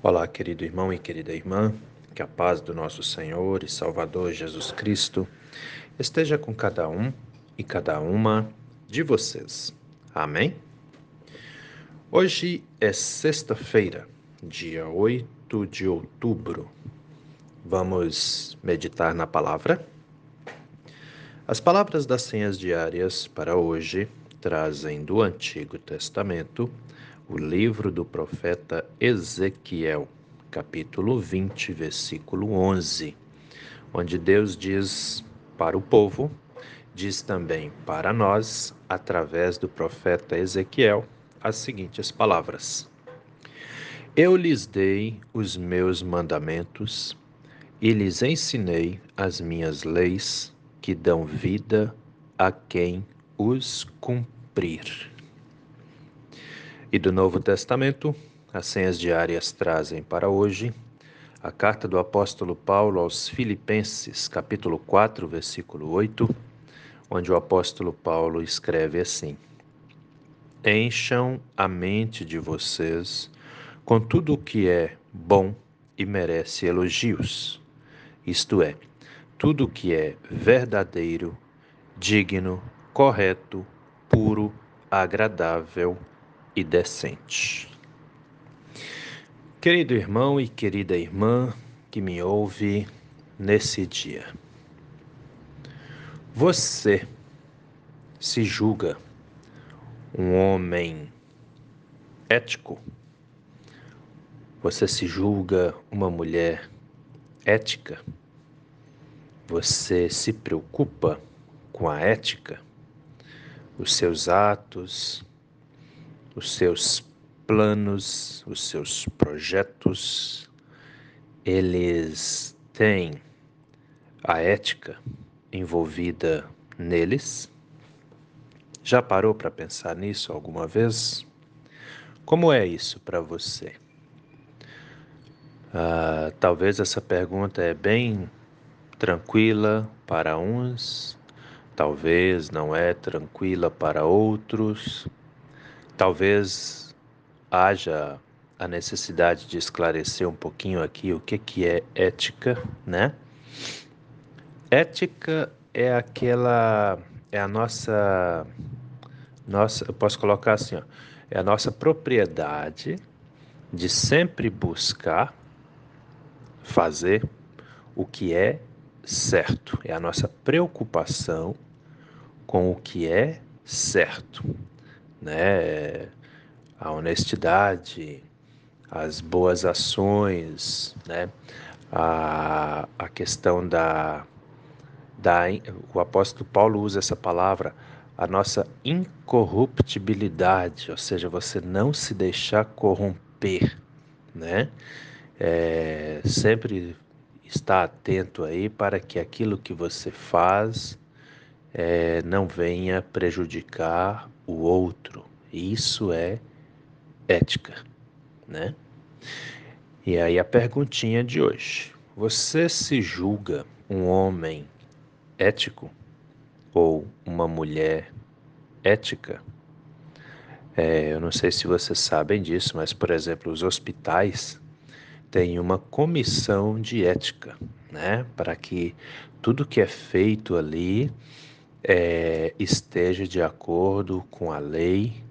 Olá, querido irmão e querida irmã, que a paz do nosso Senhor e Salvador Jesus Cristo esteja com cada um e cada uma de vocês. Amém? Hoje é sexta-feira, dia 8 de outubro. Vamos meditar na palavra? As palavras das senhas diárias para hoje trazem do Antigo Testamento o livro do profeta Ezequiel, capítulo 20, versículo 11, onde Deus diz para o povo, diz também para nós, através do profeta Ezequiel, as seguintes palavras: Eu lhes dei os meus mandamentos e lhes ensinei as minhas leis que dão vida a quem os cumprir. E do Novo Testamento, as senhas diárias trazem para hoje a carta do apóstolo Paulo aos Filipenses, capítulo 4, versículo 8, onde o apóstolo Paulo escreve assim: Encham a mente de vocês com tudo o que é bom e merece elogios, isto é, tudo o que é verdadeiro, digno, correto, puro, agradável e decente. Querido irmão e querida irmã que me ouve nesse dia, você se julga um homem ético? Você se julga uma mulher ética? Você se preocupa com a ética? Os seus atos, os seus planos, os seus projetos, eles têm a ética envolvida neles? Já parou para pensar nisso alguma vez? Como é isso para você? Ah, talvez essa pergunta é bem tranquila para uns, talvez não é tranquila para outros. Talvez haja a necessidade de esclarecer um pouquinho aqui o que, que é ética, né? Ética é aquela, é a nossa, nossa, eu posso colocar assim, ó, é a nossa propriedade de sempre buscar fazer o que é certo, é a nossa preocupação com o que é certo né? A honestidade, as boas ações, né? A, a questão da, da. O apóstolo Paulo usa essa palavra, a nossa incorruptibilidade, ou seja, você não se deixar corromper, né? É, sempre estar atento aí para que aquilo que você faz é, não venha prejudicar o outro. Isso é ética, né? E aí a perguntinha de hoje: você se julga um homem ético ou uma mulher ética? É, eu não sei se vocês sabem disso, mas, por exemplo, os hospitais têm uma comissão de ética, né? Para que tudo que é feito ali é, esteja de acordo com a lei,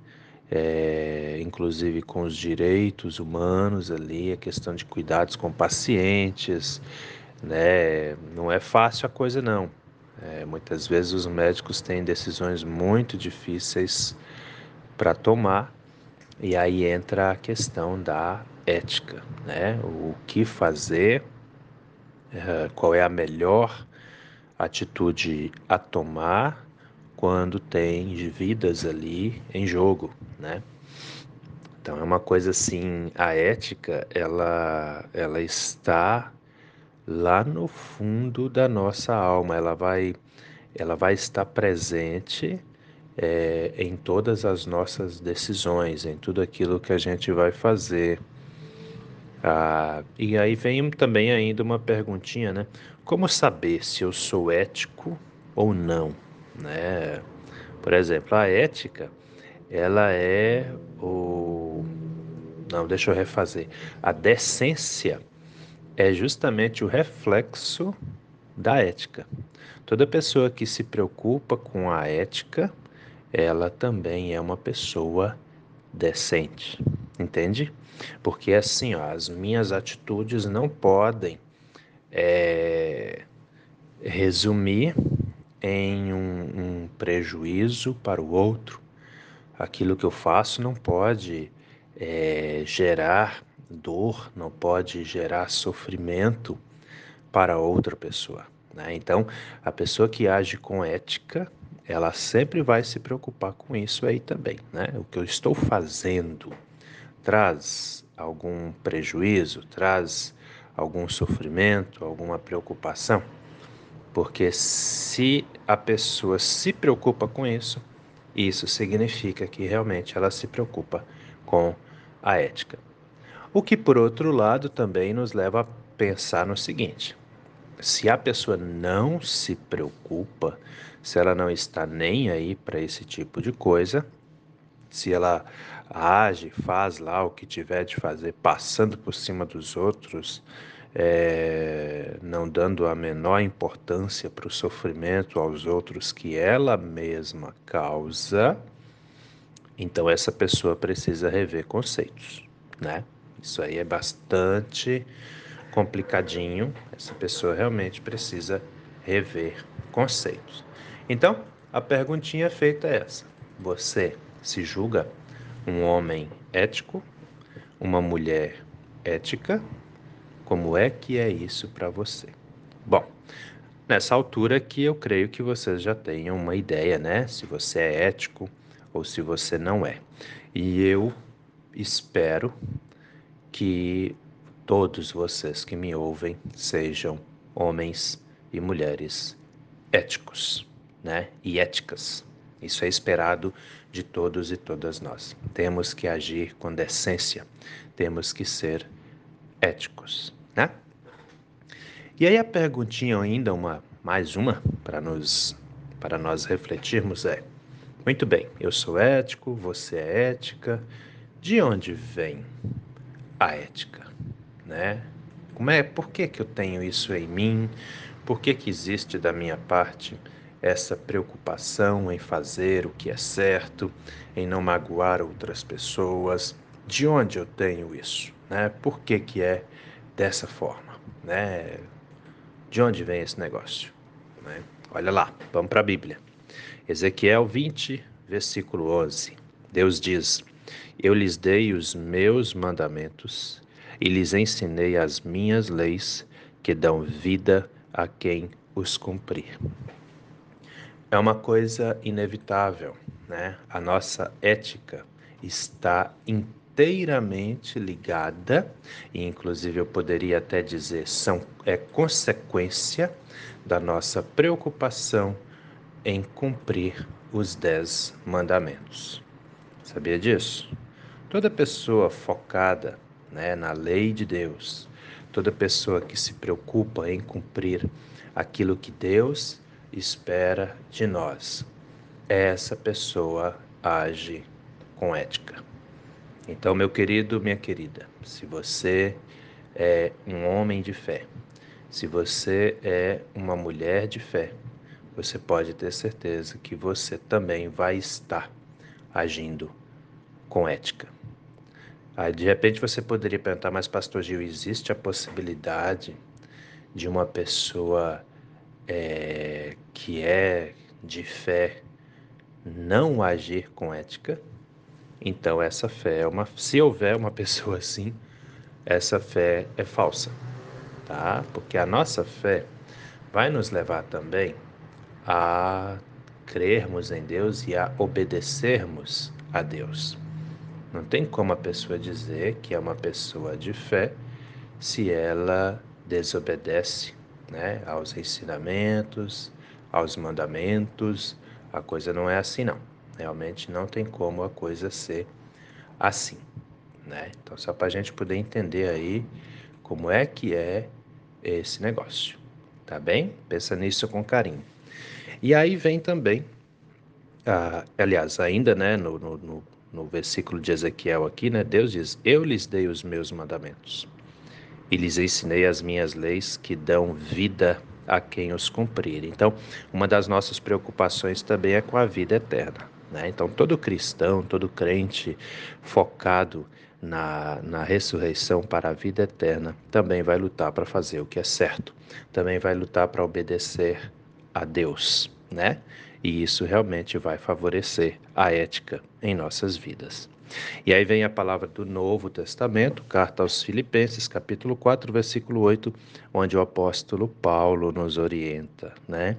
é, inclusive com os direitos humanos ali, a questão de cuidados com pacientes, né? Não é fácil a coisa não. É, muitas vezes os médicos têm decisões muito difíceis para tomar e aí entra a questão da ética, né? O que fazer, é, qual é a melhor atitude a tomar quando tem vidas ali em jogo, né? Então é uma coisa assim, a ética, ela ela está lá no fundo da nossa alma, ela vai ela vai estar presente é, em todas as nossas decisões, em tudo aquilo que a gente vai fazer. Ah, e aí vem também ainda uma perguntinha, né? Como saber se eu sou ético ou não, né? Por exemplo, a ética, ela é o, não, deixa eu refazer. A decência é justamente o reflexo da ética. Toda pessoa que se preocupa com a ética, ela também é uma pessoa decente, entende? Porque assim, ó, as minhas atitudes não podem é, resumir em um, um prejuízo para o outro. Aquilo que eu faço não pode é, gerar dor, não pode gerar sofrimento para outra pessoa. Né? Então, a pessoa que age com ética, ela sempre vai se preocupar com isso aí também. Né? O que eu estou fazendo traz algum prejuízo, traz algum sofrimento, alguma preocupação? Porque se a pessoa se preocupa com isso, isso significa que realmente ela se preocupa com a ética. O que, por outro lado, também nos leva a pensar no seguinte: se a pessoa não se preocupa, se ela não está nem aí para esse tipo de coisa, se ela age, faz lá o que tiver de fazer, passando por cima dos outros, é, não dando a menor importância para o sofrimento aos outros que ela mesma causa, então essa pessoa precisa rever conceitos, né? Isso aí é bastante complicadinho. Essa pessoa realmente precisa rever conceitos. Então, a perguntinha feita é essa: você se julga um homem ético, uma mulher ética? Como é que é isso para você? Bom, nessa altura que eu creio que vocês já tenham uma ideia, né? Se você é ético ou se você não é. E eu espero que todos vocês que me ouvem sejam homens e mulheres éticos, né? E éticas. Isso é esperado de todos e todas nós. Temos que agir com decência, temos que ser éticos, né? E aí a perguntinha ainda uma mais uma para nos para nós refletirmos é: muito bem, eu sou ético, você é ética. De onde vem a ética, né? Como é, por que que eu tenho isso em mim? Por que que existe da minha parte essa preocupação em fazer o que é certo, em não magoar outras pessoas. De onde eu tenho isso? Né? Por que, que é dessa forma? Né? De onde vem esse negócio? Né? Olha lá, vamos para a Bíblia. Ezequiel 20, versículo 11. Deus diz: Eu lhes dei os meus mandamentos e lhes ensinei as minhas leis que dão vida a quem os cumprir é uma coisa inevitável, né? A nossa ética está inteiramente ligada, e inclusive eu poderia até dizer são é consequência da nossa preocupação em cumprir os dez mandamentos. Sabia disso? Toda pessoa focada né, na lei de Deus, toda pessoa que se preocupa em cumprir aquilo que Deus espera de nós. Essa pessoa age com ética. Então, meu querido, minha querida, se você é um homem de fé, se você é uma mulher de fé, você pode ter certeza que você também vai estar agindo com ética. Aí, de repente você poderia perguntar, mas pastor Gil, existe a possibilidade de uma pessoa é, que é de fé não agir com ética, então essa fé é uma. Se houver uma pessoa assim, essa fé é falsa, tá? Porque a nossa fé vai nos levar também a crermos em Deus e a obedecermos a Deus. Não tem como a pessoa dizer que é uma pessoa de fé se ela desobedece né, aos ensinamentos, aos mandamentos. A coisa não é assim, não. Realmente não tem como a coisa ser assim, né? Então, só para a gente poder entender aí como é que é esse negócio, tá bem? Pensa nisso com carinho. E aí vem também, ah, aliás, ainda, né, no, no, no versículo de Ezequiel aqui, né? Deus diz: Eu lhes dei os meus mandamentos e lhes ensinei as minhas leis que dão vida a quem os cumprir. Então, uma das nossas preocupações também é com a vida eterna. Né? Então, todo cristão, todo crente focado na, na ressurreição para a vida eterna também vai lutar para fazer o que é certo, também vai lutar para obedecer a Deus, né? E isso realmente vai favorecer a ética em nossas vidas. E aí vem a palavra do Novo Testamento, carta aos Filipenses, capítulo 4, versículo 8, onde o apóstolo Paulo nos orienta, né?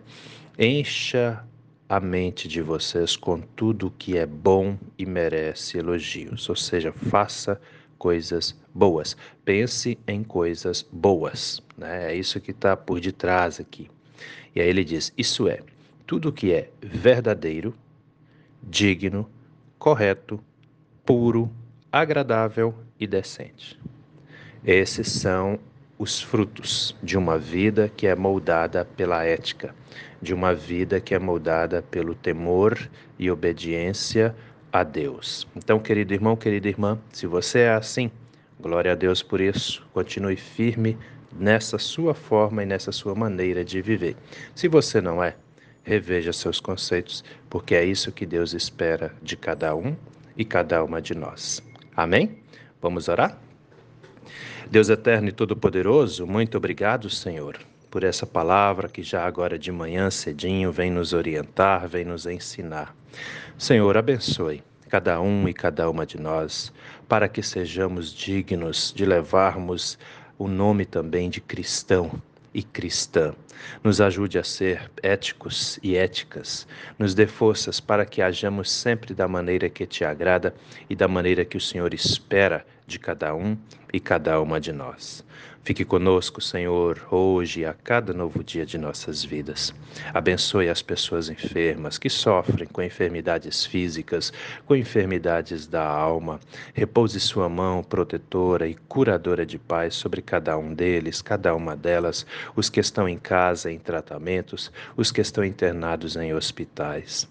Encha a mente de vocês com tudo que é bom e merece elogios, ou seja, faça coisas boas, pense em coisas boas, né? É isso que está por detrás aqui. E aí ele diz: Isso é, tudo que é verdadeiro, digno, correto, puro, agradável e decente. Esses são os frutos de uma vida que é moldada pela ética, de uma vida que é moldada pelo temor e obediência a Deus. Então, querido irmão, querida irmã, se você é assim, glória a Deus por isso. Continue firme nessa sua forma e nessa sua maneira de viver. Se você não é, reveja seus conceitos, porque é isso que Deus espera de cada um e cada uma de nós. Amém? Vamos orar? Deus eterno e todo-poderoso, muito obrigado, Senhor, por essa palavra que já agora de manhã cedinho vem nos orientar, vem nos ensinar. Senhor, abençoe cada um e cada uma de nós, para que sejamos dignos de levarmos o nome também de cristão e cristã. Nos ajude a ser éticos e éticas. Nos dê forças para que hajamos sempre da maneira que te agrada e da maneira que o Senhor espera de cada um e cada uma de nós. Fique conosco, Senhor, hoje e a cada novo dia de nossas vidas. Abençoe as pessoas enfermas que sofrem com enfermidades físicas, com enfermidades da alma. Repouse sua mão protetora e curadora de paz sobre cada um deles, cada uma delas, os que estão em casa em tratamentos, os que estão internados em hospitais.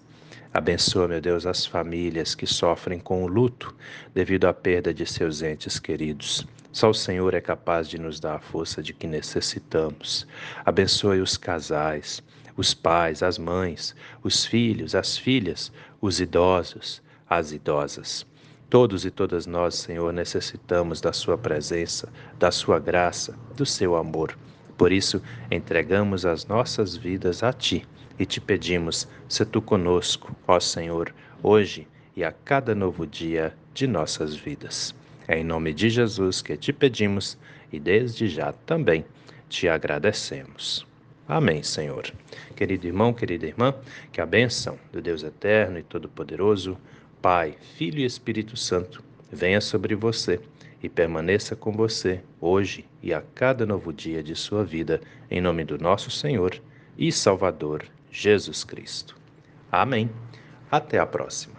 Abençoa, meu Deus, as famílias que sofrem com o luto devido à perda de seus entes queridos. Só o Senhor é capaz de nos dar a força de que necessitamos. Abençoe os casais, os pais, as mães, os filhos, as filhas, os idosos, as idosas. Todos e todas nós, Senhor, necessitamos da Sua presença, da Sua graça, do Seu amor. Por isso, entregamos as nossas vidas a Ti e te pedimos, se Tu conosco, ó Senhor, hoje e a cada novo dia de nossas vidas. É em nome de Jesus que te pedimos e desde já também te agradecemos. Amém, Senhor. Querido irmão, querida irmã, que a bênção do Deus Eterno e Todo-Poderoso, Pai, Filho e Espírito Santo, venha sobre você e permaneça com você hoje e a cada novo dia de sua vida, em nome do nosso Senhor e Salvador Jesus Cristo. Amém. Até a próxima.